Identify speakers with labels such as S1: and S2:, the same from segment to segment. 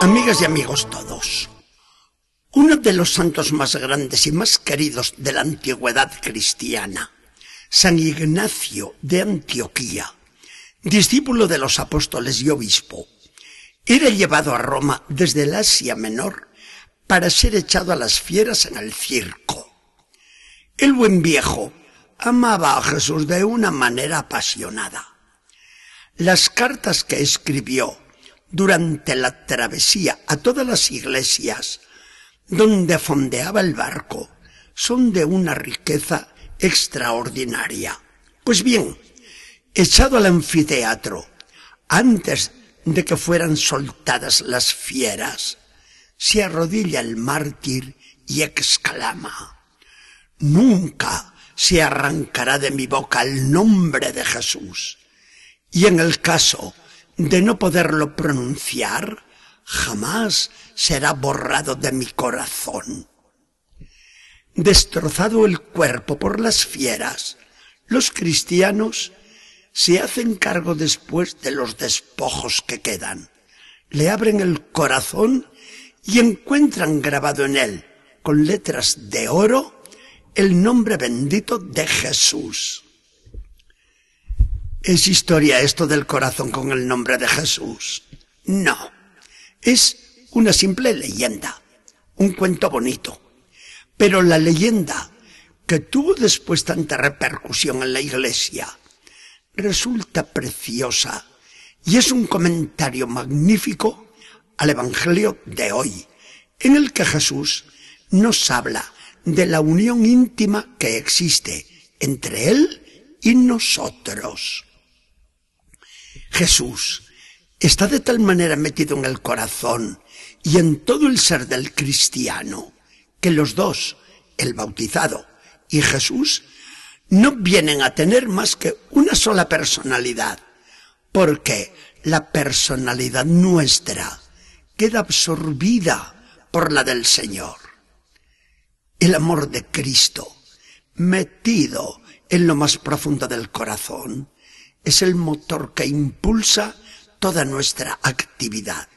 S1: Amigas y amigos todos, uno de los santos más grandes y más queridos de la antigüedad cristiana, San Ignacio de Antioquía, discípulo de los apóstoles y obispo, era llevado a Roma desde el Asia Menor para ser echado a las fieras en el circo. El buen viejo amaba a Jesús de una manera apasionada. Las cartas que escribió durante la travesía a todas las iglesias donde fondeaba el barco son de una riqueza extraordinaria. Pues bien, echado al anfiteatro, antes de que fueran soltadas las fieras, se arrodilla el mártir y exclama, Nunca se arrancará de mi boca el nombre de Jesús. Y en el caso de no poderlo pronunciar, jamás será borrado de mi corazón. Destrozado el cuerpo por las fieras, los cristianos se hacen cargo después de los despojos que quedan. Le abren el corazón y encuentran grabado en él, con letras de oro, el nombre bendito de Jesús. ¿Es historia esto del corazón con el nombre de Jesús? No. Es una simple leyenda, un cuento bonito. Pero la leyenda, que tuvo después tanta repercusión en la iglesia, resulta preciosa y es un comentario magnífico al Evangelio de hoy, en el que Jesús nos habla de la unión íntima que existe entre Él nosotros. Jesús está de tal manera metido en el corazón y en todo el ser del cristiano que los dos, el bautizado y Jesús, no vienen a tener más que una sola personalidad, porque la personalidad nuestra queda absorbida por la del Señor. El amor de Cristo, metido en lo más profundo del corazón, es el motor que impulsa toda nuestra actividad.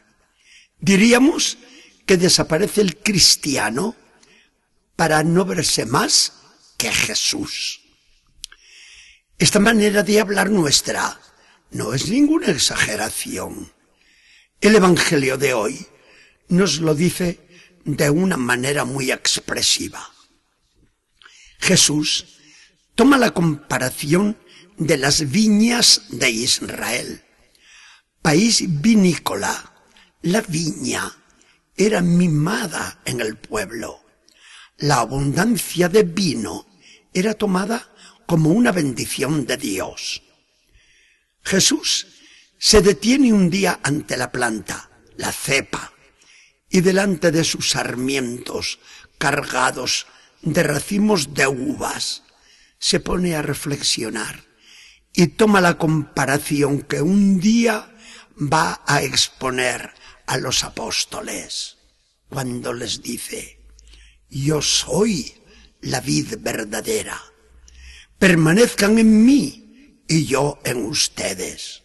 S1: Diríamos que desaparece el cristiano para no verse más que Jesús. Esta manera de hablar nuestra no es ninguna exageración. El Evangelio de hoy nos lo dice de una manera muy expresiva. Jesús toma la comparación de las viñas de Israel. País vinícola, la viña era mimada en el pueblo. La abundancia de vino era tomada como una bendición de Dios. Jesús se detiene un día ante la planta, la cepa, y delante de sus sarmientos cargados de racimos de uvas, se pone a reflexionar y toma la comparación que un día va a exponer a los apóstoles cuando les dice, yo soy la vid verdadera, permanezcan en mí y yo en ustedes.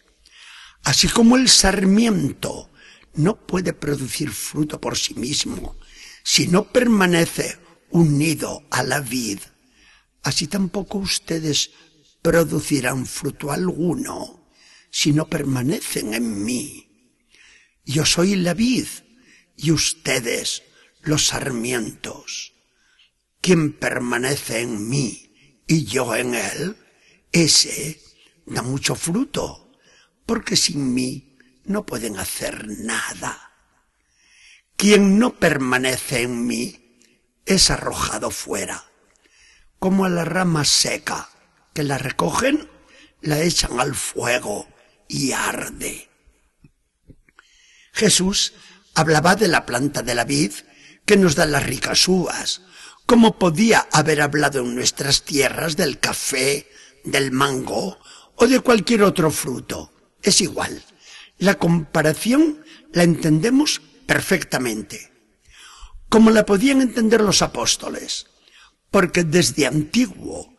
S1: Así como el sarmiento no puede producir fruto por sí mismo si no permanece unido a la vid, así tampoco ustedes producirán fruto alguno si no permanecen en mí. Yo soy la vid y ustedes los sarmientos. Quien permanece en mí y yo en él, ese da mucho fruto, porque sin mí no pueden hacer nada. Quien no permanece en mí es arrojado fuera, como a la rama seca que la recogen, la echan al fuego y arde. Jesús hablaba de la planta de la vid que nos da las ricas uvas, como podía haber hablado en nuestras tierras del café, del mango o de cualquier otro fruto. Es igual. La comparación la entendemos perfectamente, como la podían entender los apóstoles, porque desde antiguo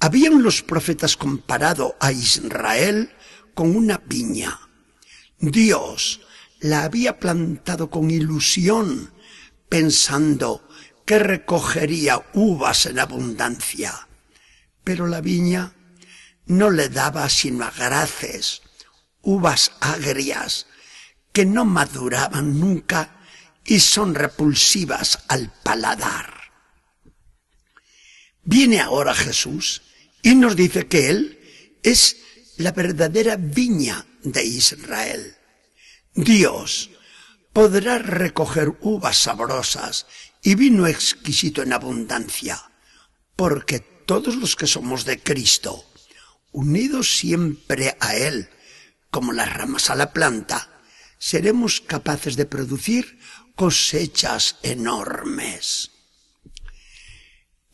S1: habían los profetas comparado a Israel con una piña. Dios la había plantado con ilusión, pensando que recogería uvas en abundancia. Pero la viña no le daba sino agraces, uvas agrias, que no maduraban nunca y son repulsivas al paladar. Viene ahora Jesús y nos dice que Él es la verdadera viña de Israel. Dios podrá recoger uvas sabrosas y vino exquisito en abundancia, porque todos los que somos de Cristo, unidos siempre a Él, como las ramas a la planta, seremos capaces de producir cosechas enormes.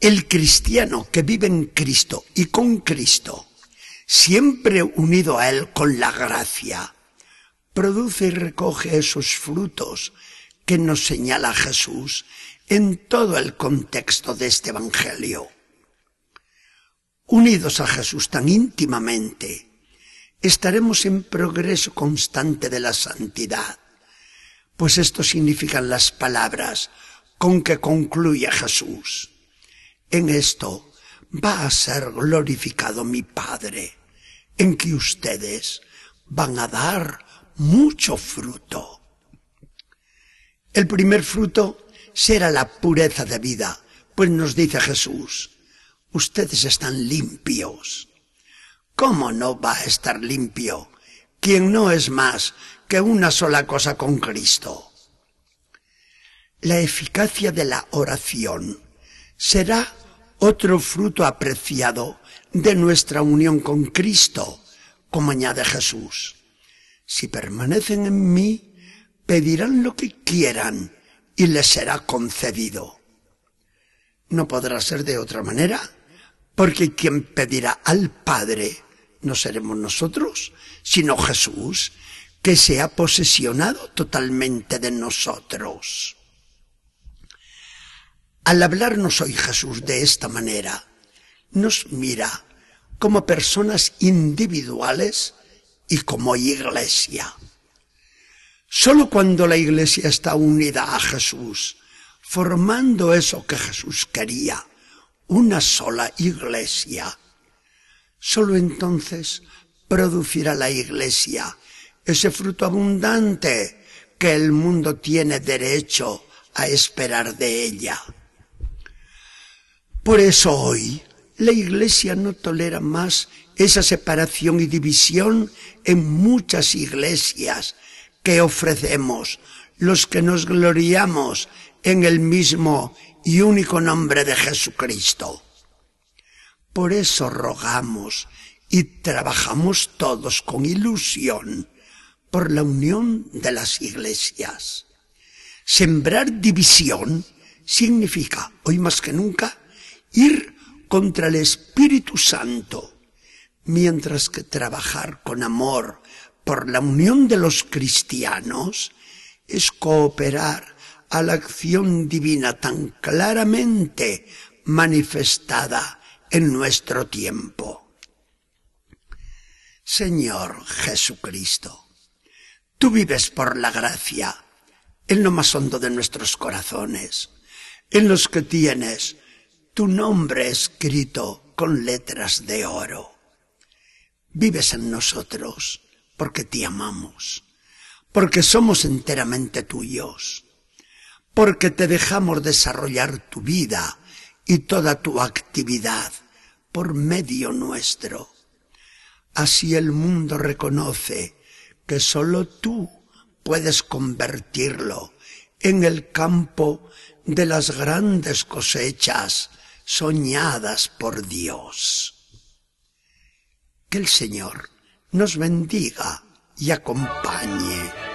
S1: El cristiano que vive en Cristo y con Cristo, siempre unido a Él con la gracia, produce y recoge esos frutos que nos señala Jesús en todo el contexto de este Evangelio. Unidos a Jesús tan íntimamente, estaremos en progreso constante de la santidad, pues esto significan las palabras con que concluye Jesús. En esto va a ser glorificado mi Padre, en que ustedes van a dar mucho fruto. El primer fruto será la pureza de vida, pues nos dice Jesús, ustedes están limpios. ¿Cómo no va a estar limpio quien no es más que una sola cosa con Cristo? La eficacia de la oración será otro fruto apreciado de nuestra unión con Cristo, como añade Jesús. Si permanecen en mí, pedirán lo que quieran y les será concedido. No podrá ser de otra manera, porque quien pedirá al Padre no seremos nosotros, sino Jesús, que se ha posesionado totalmente de nosotros. Al hablarnos hoy Jesús de esta manera, nos mira como personas individuales y como iglesia. Solo cuando la iglesia está unida a Jesús, formando eso que Jesús quería, una sola iglesia, solo entonces producirá la iglesia ese fruto abundante que el mundo tiene derecho a esperar de ella. Por eso hoy la iglesia no tolera más esa separación y división en muchas iglesias que ofrecemos los que nos gloriamos en el mismo y único nombre de Jesucristo. Por eso rogamos y trabajamos todos con ilusión por la unión de las iglesias. Sembrar división significa, hoy más que nunca, ir contra el Espíritu Santo, mientras que trabajar con amor por la unión de los cristianos es cooperar a la acción divina tan claramente manifestada en nuestro tiempo. Señor Jesucristo, tú vives por la gracia en lo más hondo de nuestros corazones, en los que tienes tu nombre escrito con letras de oro. Vives en nosotros porque te amamos, porque somos enteramente tuyos, porque te dejamos desarrollar tu vida y toda tu actividad por medio nuestro. Así el mundo reconoce que sólo tú puedes convertirlo en el campo de las grandes cosechas soñadas por Dios. Que el Señor nos bendiga y acompañe.